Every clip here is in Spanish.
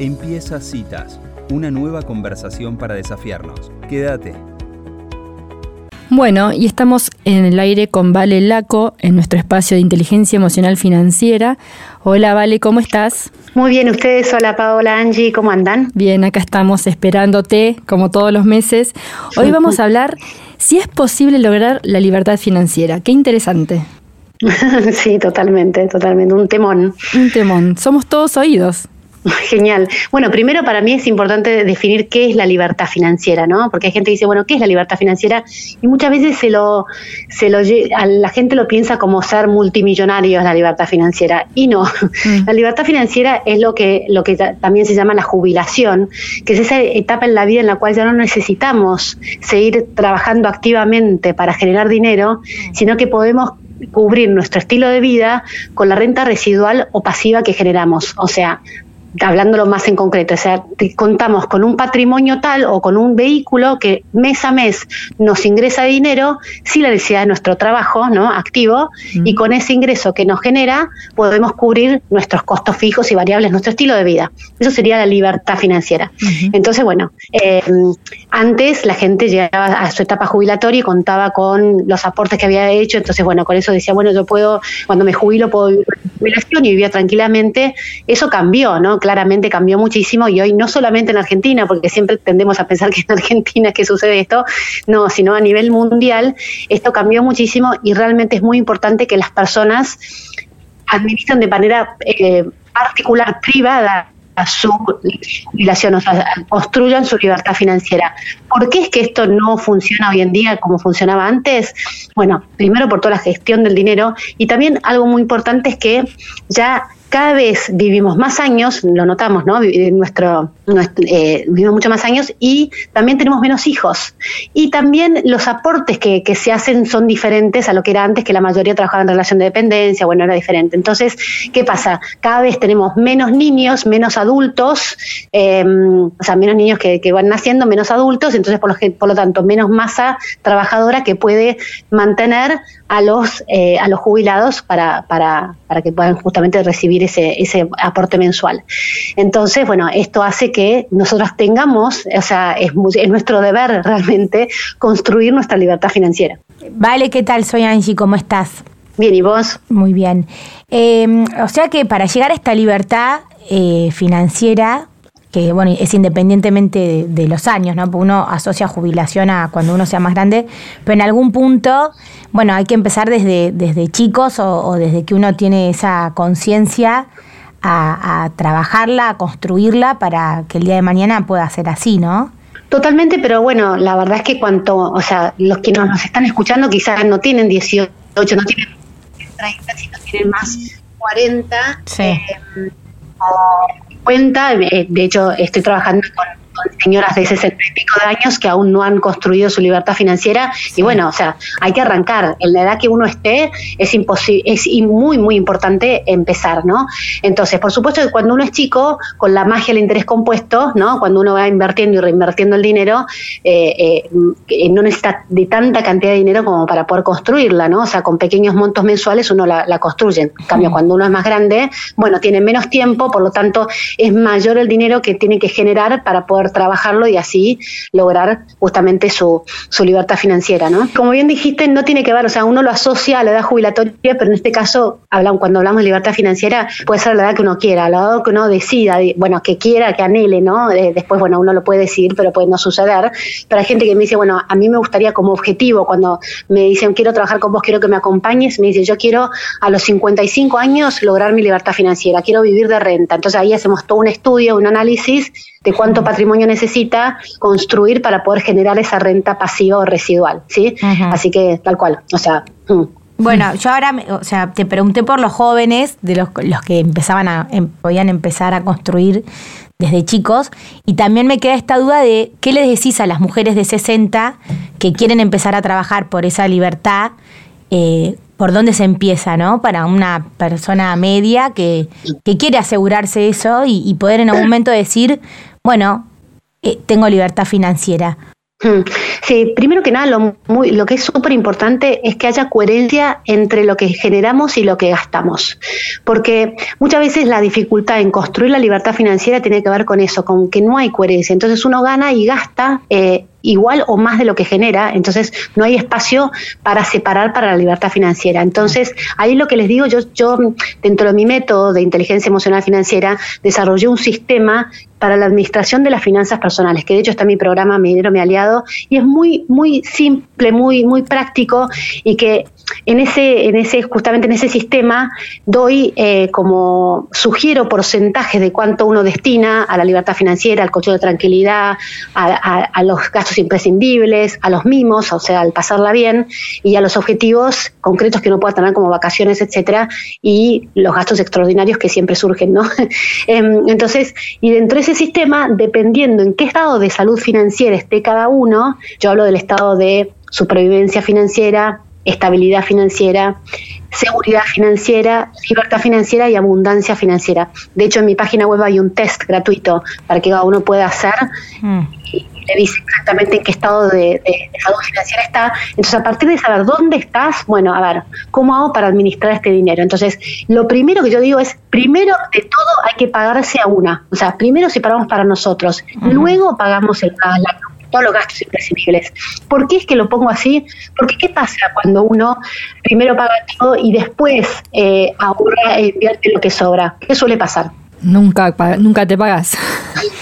Empieza Citas, una nueva conversación para desafiarnos. Quédate. Bueno, y estamos en el aire con Vale Laco en nuestro espacio de inteligencia emocional financiera. Hola Vale, ¿cómo estás? Muy bien, ustedes, hola Paola, Angie, ¿cómo andan? Bien, acá estamos esperándote, como todos los meses. Hoy vamos a hablar si es posible lograr la libertad financiera. Qué interesante. sí, totalmente, totalmente, un temón. Un temón, somos todos oídos. Genial. Bueno, primero para mí es importante definir qué es la libertad financiera, ¿no? Porque hay gente que dice, bueno, ¿qué es la libertad financiera? Y muchas veces se lo, se lo, la gente lo piensa como ser multimillonario es la libertad financiera. Y no. Mm. La libertad financiera es lo que, lo que también se llama la jubilación, que es esa etapa en la vida en la cual ya no necesitamos seguir trabajando activamente para generar dinero, mm. sino que podemos cubrir nuestro estilo de vida con la renta residual o pasiva que generamos. O sea, hablándolo más en concreto, o sea, contamos con un patrimonio tal o con un vehículo que mes a mes nos ingresa dinero sin la necesidad de nuestro trabajo ¿no? activo y con ese ingreso que nos genera podemos cubrir nuestros costos fijos y variables, nuestro estilo de vida. Eso sería la libertad financiera. Entonces, bueno, eh, antes la gente llegaba a su etapa jubilatoria y contaba con los aportes que había hecho, entonces, bueno, con eso decía, bueno, yo puedo, cuando me jubilo, puedo vivir jubilación y vivía tranquilamente. Eso cambió, ¿no? claramente cambió muchísimo y hoy no solamente en Argentina, porque siempre tendemos a pensar que en Argentina es que sucede esto, no, sino a nivel mundial, esto cambió muchísimo y realmente es muy importante que las personas administren de manera eh, particular, privada, su jubilación, o sea, construyan su libertad financiera. ¿Por qué es que esto no funciona hoy en día como funcionaba antes? Bueno, primero por toda la gestión del dinero y también algo muy importante es que ya cada vez vivimos más años, lo notamos, ¿no? Nuestro, eh, vivimos mucho más años y también tenemos menos hijos. Y también los aportes que, se hacen son diferentes a lo que era antes, que la mayoría trabajaba en relación de dependencia, bueno, era diferente. Entonces, ¿qué pasa? Cada vez tenemos menos niños, menos adultos, em, o sea, menos niños que, van naciendo, menos adultos, entonces, por lo, tanto, menos masa trabajadora que puede mantener a los, eh, jubilados para que puedan justamente recibir ese, ese aporte mensual. Entonces, bueno, esto hace que nosotros tengamos, o sea, es, es nuestro deber realmente construir nuestra libertad financiera. Vale, ¿qué tal? Soy Angie, ¿cómo estás? Bien, ¿y vos? Muy bien. Em, o sea que para llegar a esta libertad eh, financiera, que bueno, es independientemente de, los años, ¿no? Porque uno asocia jubilación a cuando uno sea más grande, pero en algún punto, bueno, hay que empezar desde, desde chicos o, desde que uno tiene esa conciencia a, trabajarla, a construirla para que el día de mañana pueda ser así, ¿no? Totalmente, pero bueno, la verdad es que cuanto, o sea, los que nos, están escuchando quizás no tienen 18, no tienen 30, sino tienen más 40. Sí. Eh, cuenta, eh, de hecho estoy trabajando con señoras de 60 y pico de años que aún no han construido su libertad financiera. Y bueno, o sea, hay que arrancar. En la edad que uno esté, es imposible, es muy, muy importante empezar, ¿no? Entonces, por supuesto que cuando uno es chico, con la magia del interés compuesto, ¿no? Cuando uno va invirtiendo y reinvirtiendo el dinero, eh, eh, no necesita de tanta cantidad de dinero como para poder construirla, ¿no? O sea, con pequeños montos mensuales uno la, construye. En cambio, cuando uno es más grande, bueno, tiene menos tiempo, por lo tanto, es mayor el dinero que tiene que generar para poder trabajarlo y así lograr justamente su, su libertad financiera, ¿no? Como bien dijiste, no tiene que ver, o sea, uno lo asocia a la edad jubilatoria, pero en este caso, cuando hablamos de libertad financiera, puede ser la edad que uno quiera, la edad que uno decida, bueno, que quiera, que anhele, ¿no? Después, bueno, uno lo puede decidir, pero puede no suceder. Pero hay gente que me dice, bueno, a mí me gustaría como objetivo, cuando me dicen, quiero trabajar con vos, quiero que me acompañes, me dice, yo quiero a los 55 años lograr mi libertad financiera, quiero vivir de renta. Entonces ahí hacemos todo un estudio, un análisis de cuánto patrimonio necesita construir para poder generar esa renta pasiva o residual, ¿sí? Así que tal cual, o sea... Mm. Bueno, yo ahora, o sea, te pregunté por los jóvenes, de los, los que empezaban a, em, podían empezar a construir desde chicos, y también me queda esta duda de qué les decís a las mujeres de 60 que quieren empezar a trabajar por esa libertad, eh, por dónde se empieza, ¿no? Para una persona media que, que quiere asegurarse eso y, y, poder en algún momento decir, bueno, eh, tengo libertad financiera. Hmm. Sí, primero que nada, lo, muy, lo que es súper importante es que haya coherencia entre lo que generamos y lo que gastamos. Porque muchas veces la dificultad en construir la libertad financiera tiene que ver con eso, con que no hay coherencia. Entonces uno gana y gasta eh, igual o más de lo que genera, entonces no hay espacio para separar para la libertad financiera. Entonces, ahí lo que les digo, yo, yo dentro de mi método de inteligencia emocional financiera, desarrollé un sistema para la administración de las finanzas personales, que de hecho está mi programa Mi Dinero, Mi Aliado, y es muy, muy simple, muy, muy práctico, y que en ese, en ese, justamente en ese sistema, doy eh, como sugiero porcentajes de cuánto uno destina a la libertad financiera, al coche de tranquilidad, a, los gastos imprescindibles, a los mimos, o sea, al pasarla bien, y a los objetivos concretos que uno pueda tener como vacaciones, etcétera, y los gastos extraordinarios que siempre surgen, ¿no? Em, entonces, y dentro de ese sistema, dependiendo en qué estado de salud financiera esté cada uno, yo hablo del estado de supervivencia financiera, estabilidad financiera, seguridad financiera, libertad financiera y abundancia financiera. De hecho, en mi página web hay un test gratuito para que cada uno pueda hacer mm. Le dice exactamente en qué estado de, salud financiera está. Entonces, a partir de saber dónde estás, bueno, a ver, ¿cómo hago para administrar este dinero? Entonces, lo primero que yo digo es, primero de todo hay que pagarse a una. O sea, primero separamos para nosotros, luego pagamos el, la todos los gastos imprescindibles. ¿Por qué es que lo pongo así? Porque ¿qué pasa cuando uno primero paga todo y después eh, ahorra e invierte lo que sobra? ¿Qué suele pasar? Nunca, nunca te pagas.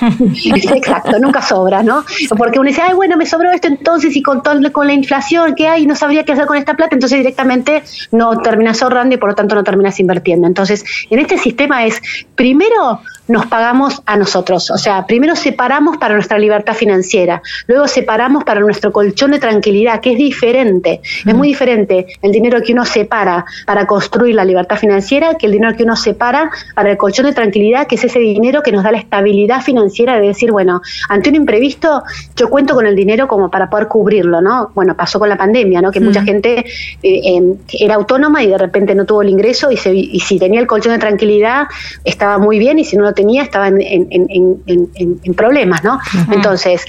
Exacto, nunca sobra, ¿no? Porque uno dice, ay, bueno, me sobró esto entonces y con, todo, con la inflación que hay, no sabría qué hacer con esta plata, entonces directamente no terminas ahorrando y por lo tanto no terminas invirtiendo. Entonces, en este sistema es, primero nos pagamos a nosotros. O sea, primero separamos para nuestra libertad financiera, luego separamos para nuestro colchón de tranquilidad, que es diferente. Es muy diferente el dinero que uno separa para construir la libertad financiera que el dinero que uno separa para el colchón de tranquilidad, que es ese dinero que nos da la estabilidad financiera de decir, bueno, ante un imprevisto, yo cuento con el dinero como para poder cubrirlo, ¿no? Bueno, pasó con la pandemia, ¿no? Que mucha gente eh, em, era autónoma y de repente no tuvo el ingreso y, se, y si tenía el colchón de tranquilidad estaba muy bien y si no lo tenía estaba en, en, problemas, ¿no? Entonces,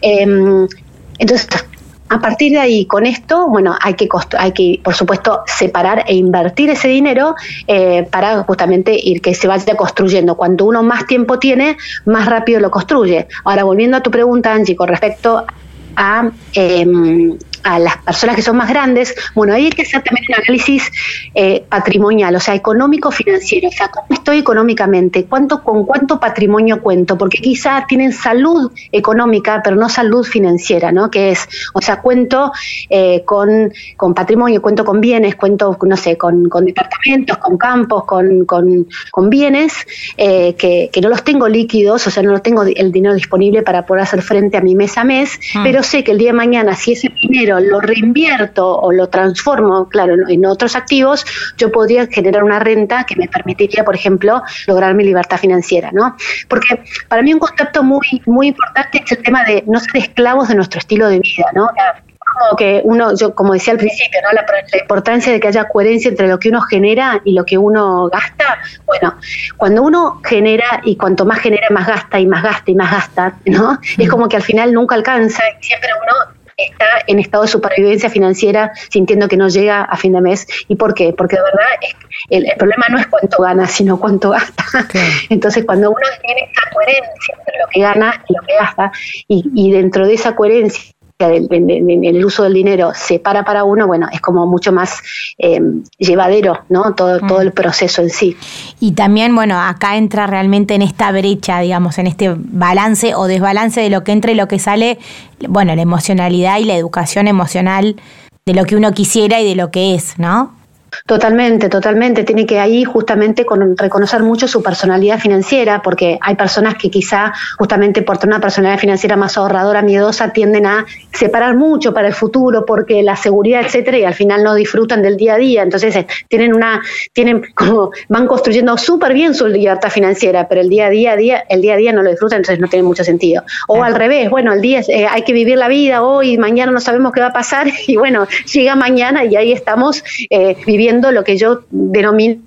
em, entonces a partir de ahí, con esto, bueno, hay que, hay que por supuesto, separar e invertir ese dinero eh, para justamente ir que se vaya construyendo. Cuanto uno más tiempo tiene, más rápido lo construye. Ahora, volviendo a tu pregunta, Angie, con respecto a em, a las personas que son más grandes, bueno, ahí hay que hacer también un análisis eh, patrimonial, o sea, económico financiero, o sea, cómo estoy económicamente, cuánto con cuánto patrimonio cuento, porque quizá tienen salud económica, pero no salud financiera, ¿no? Que es, o sea, cuento eh, con, con, patrimonio, cuento con bienes, cuento, no sé, con, con departamentos, con campos, con, con, con bienes eh, que, que, no los tengo líquidos, o sea, no los tengo el dinero disponible para poder hacer frente a mi mes a mes, ah. pero sé que el día de mañana, si ese dinero lo reinvierto o lo transformo, claro, en otros activos, yo podría generar una renta que me permitiría, por ejemplo, lograr mi libertad financiera, ¿no? Porque para mí un concepto muy, muy importante es el tema de no ser esclavos de nuestro estilo de vida, ¿no? como que uno, yo como decía al principio, ¿no? La, la, importancia de que haya coherencia entre lo que uno genera y lo que uno gasta. Bueno, cuando uno genera y cuanto más genera, más gasta y más gasta y más gasta, ¿no? Es como que al final nunca alcanza y siempre uno está en estado de supervivencia financiera sintiendo que no llega a fin de mes. ¿Y por qué? Porque de verdad el, problema no es cuánto gana, sino cuánto gasta. Entonces, cuando uno tiene esa coherencia entre lo que gana y lo que gasta, y dentro de esa coherencia en, el uso del dinero se para para uno, bueno, es como mucho más eh, llevadero, ¿no? Todo, todo el proceso en sí. Y también, bueno, acá entra realmente en esta brecha, digamos, en este balance o desbalance de lo que entra y lo que sale, bueno, la emocionalidad y la educación emocional de lo que uno quisiera y de lo que es, ¿no? Totalmente, totalmente. Tiene que ahí justamente con, reconocer mucho su personalidad financiera, porque hay personas que quizá justamente por tener una personalidad financiera más ahorradora, miedosa, tienden a separar mucho para el futuro, porque la seguridad, etcétera, y al final no disfrutan del día a día. Entonces eh, tienen una, tienen como van construyendo súper bien su libertad financiera, pero el día a día, día, el día a día no lo disfrutan, entonces no tiene mucho sentido. O al revés, bueno, el día eh, hay que vivir la vida hoy, mañana no sabemos qué va a pasar, y bueno, llega mañana y ahí estamos eh, viviendo lo que yo denomino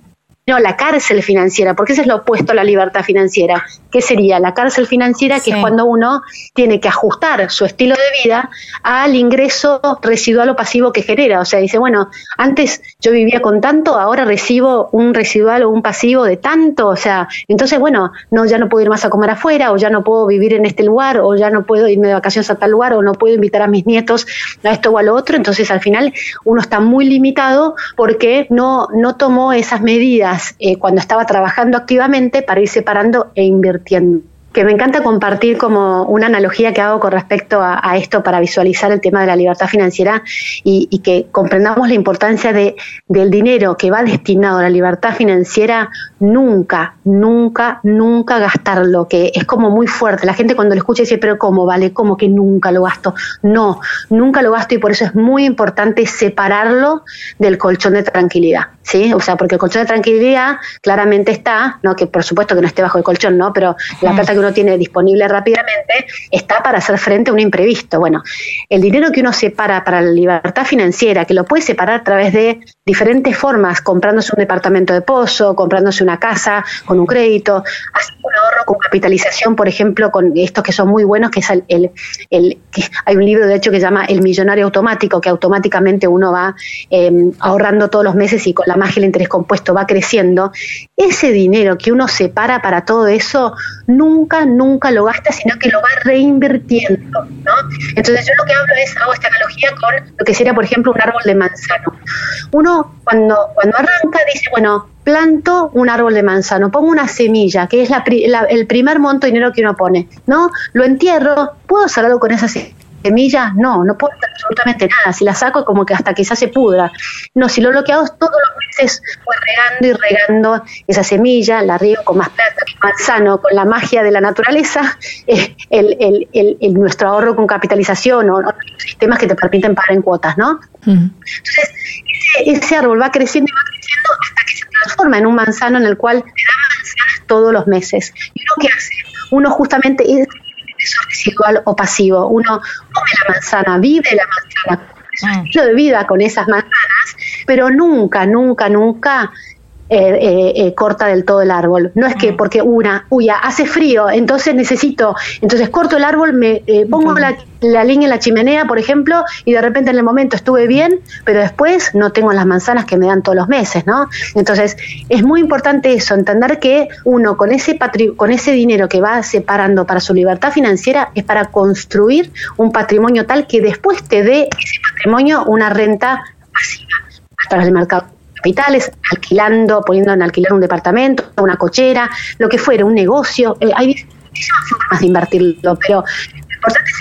no, la cárcel financiera, porque ese es lo opuesto a la libertad financiera. ¿Qué sería? La cárcel financiera, que es cuando uno tiene que ajustar su estilo de vida al ingreso residual o pasivo que genera. O sea, dice, bueno, antes yo vivía con tanto, ahora recibo un residual o un pasivo de tanto. O sea, entonces, bueno, no, ya no puedo ir más a comer afuera, o ya no puedo vivir en este lugar, o ya no puedo irme de vacaciones a tal lugar, o no puedo invitar a mis nietos a esto o a lo otro. Entonces, al final, uno está muy limitado porque no, no tomó esas medidas eh, cuando estaba trabajando activamente para ir separando e invirtiendo que me encanta compartir como una analogía que hago con respecto a, esto para visualizar el tema de la libertad financiera y, que comprendamos la importancia de, del dinero que va destinado a la libertad financiera, nunca, nunca, nunca gastarlo, que es como muy fuerte. La gente cuando lo escucha dice, pero ¿cómo vale? ¿Cómo que nunca lo gasto? No, nunca lo gasto y por eso es muy importante separarlo del colchón de tranquilidad. ¿sí? O sea, porque el colchón de tranquilidad claramente está, ¿no? que por supuesto que no esté bajo el colchón, ¿no? pero la plata que uno tiene disponible rápidamente está para hacer frente a un imprevisto. Bueno, el dinero que uno separa para la libertad financiera, que lo puede separar a través de diferentes formas, comprándose un departamento de pozo, comprándose una casa con un crédito, haciendo un ahorro con capitalización, por ejemplo, con estos que son muy buenos, que es el, el, hay un libro de hecho que se llama El millonario automático, que automáticamente uno va em, ahorrando todos los meses y con la magia del interés compuesto va creciendo. Ese dinero que uno separa para todo eso, nunca, nunca lo gasta, sino que lo va reinvirtiendo. ¿no? Entonces yo lo que hablo es, hago esta analogía con lo que sería, por ejemplo, un árbol de manzano. Uno cuando, cuando arranca dice, bueno, planto un árbol de manzano, pongo una semilla, que es la, el primer monto de dinero que uno pone, ¿no? Lo entierro, ¿puedo hacer algo con esa semilla? Semillas, no, no puedo hacer absolutamente nada. Si la saco, como que hasta quizás se pudra. No, si lo, es todos los meses voy regando y regando esa semilla, la riego con más plata, más sano, con la magia de la naturaleza, eh, el, el, el, nuestro ahorro con capitalización o, sistemas que te permiten pagar en cuotas, ¿no? Entonces, ese, árbol va creciendo y va creciendo hasta que se transforma en un manzano en el cual te da manzanas todos los meses. ¿Y uno qué hace? Uno justamente es eso residual o pasivo. Uno come la manzana, vive la manzana, estilo de vida con esas manzanas, pero nunca, nunca, nunca eh, eh, eh, corta del todo el árbol. No es que porque una, uy, hace frío, entonces necesito, entonces corto el árbol, me pongo la, la, línea en la chimenea, por ejemplo, y de repente en el momento estuve bien, pero después no tengo las manzanas que me dan todos los meses, ¿no? Entonces es muy importante eso, entender que uno con ese con ese dinero que va separando para su libertad financiera es para construir un patrimonio tal que después te dé ese patrimonio una renta pasiva a través del mercado capitales, alquilando, poniendo en alquilar un departamento, una cochera, lo que fuera, un negocio. Eh, hay muchísimas formas de invertirlo, pero lo importante es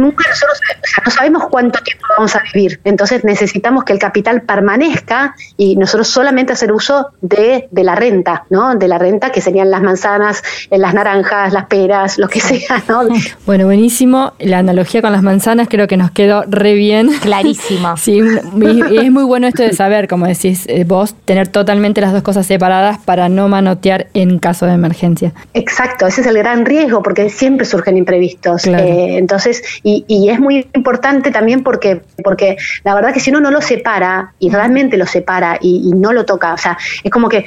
nunca nosotros, o sea, no sabemos cuánto tiempo vamos a vivir. Entonces necesitamos que el capital permanezca y nosotros solamente hacer uso de, de la renta, ¿no? De la renta que serían las manzanas, eh, las naranjas, las peras, lo que sea, ¿no? Bueno, buenísimo. La analogía con las manzanas creo que nos quedó re bien. Clarísimo. sí, y es muy bueno esto de saber, como decís eh, vos, tener totalmente las dos cosas separadas para no manotear en caso de emergencia. Exacto, ese es el gran riesgo porque siempre surgen imprevistos. Eh, entonces, y, es muy importante también porque, porque la verdad que si uno no lo separa y realmente lo separa y, no lo toca, o sea, es como que,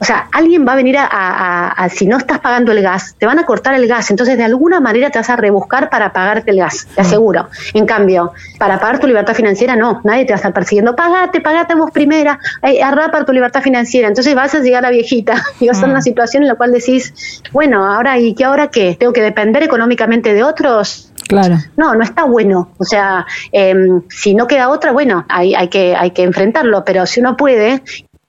o sea, alguien va a venir a, si no estás pagando el gas, te van a cortar el gas, entonces de alguna manera te vas a rebuscar para pagarte el gas, te aseguro. En cambio, para pagar tu libertad financiera, no, nadie te va a estar persiguiendo, pagate, pagate vos primera, eh, arrapa tu libertad financiera, entonces vas a llegar a viejita y vas a estar en una situación en la cual decís, bueno, ahora, ¿y qué ahora qué? ¿Tengo que depender económicamente de otros? Claro. No, no está bueno. O sea, em, si no queda otra, bueno, hay, hay, que, hay que enfrentarlo, pero si uno puede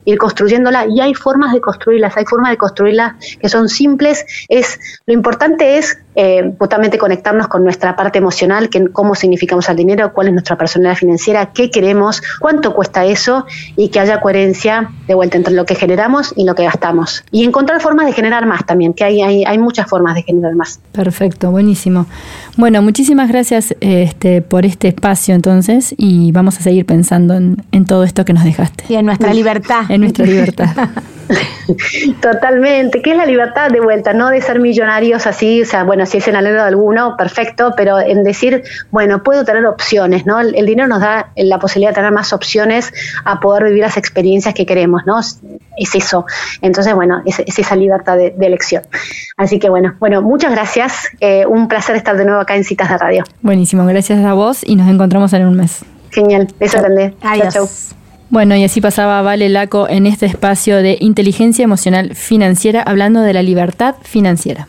ir construyéndola y hay formas de construirlas, hay formas de construirlas que son simples. Es lo importante es eh, justamente conectarnos con nuestra parte emocional, que cómo significamos el dinero, cuál es nuestra personalidad financiera, qué queremos, cuánto cuesta eso y que haya coherencia de vuelta entre lo que generamos y lo que gastamos. Y encontrar formas de generar más también, que hay, hay, hay muchas formas de generar más. Perfecto, buenísimo. Bueno, muchísimas gracias este, por este espacio entonces y vamos a seguir pensando en, en todo esto que nos dejaste. Y en nuestra libertad. En nuestra libertad. Totalmente. ¿Qué es la libertad de vuelta? No de ser millonarios así, o sea, bueno, bueno, si es en anhelo de alguno, perfecto, pero en decir, bueno, puedo tener opciones, ¿no? El, dinero nos da la posibilidad de tener más opciones a poder vivir las experiencias que queremos, ¿no? Es eso. Entonces, bueno, es, esa libertad de, elección. Así que bueno, bueno, muchas gracias. Eh, un placer estar de nuevo acá en Citas de Radio. Buenísimo, gracias a vos y nos encontramos en un mes. Genial, beso grande. Adiós. Bueno, y así pasaba Vale Laco en este espacio de inteligencia emocional financiera hablando de la libertad financiera.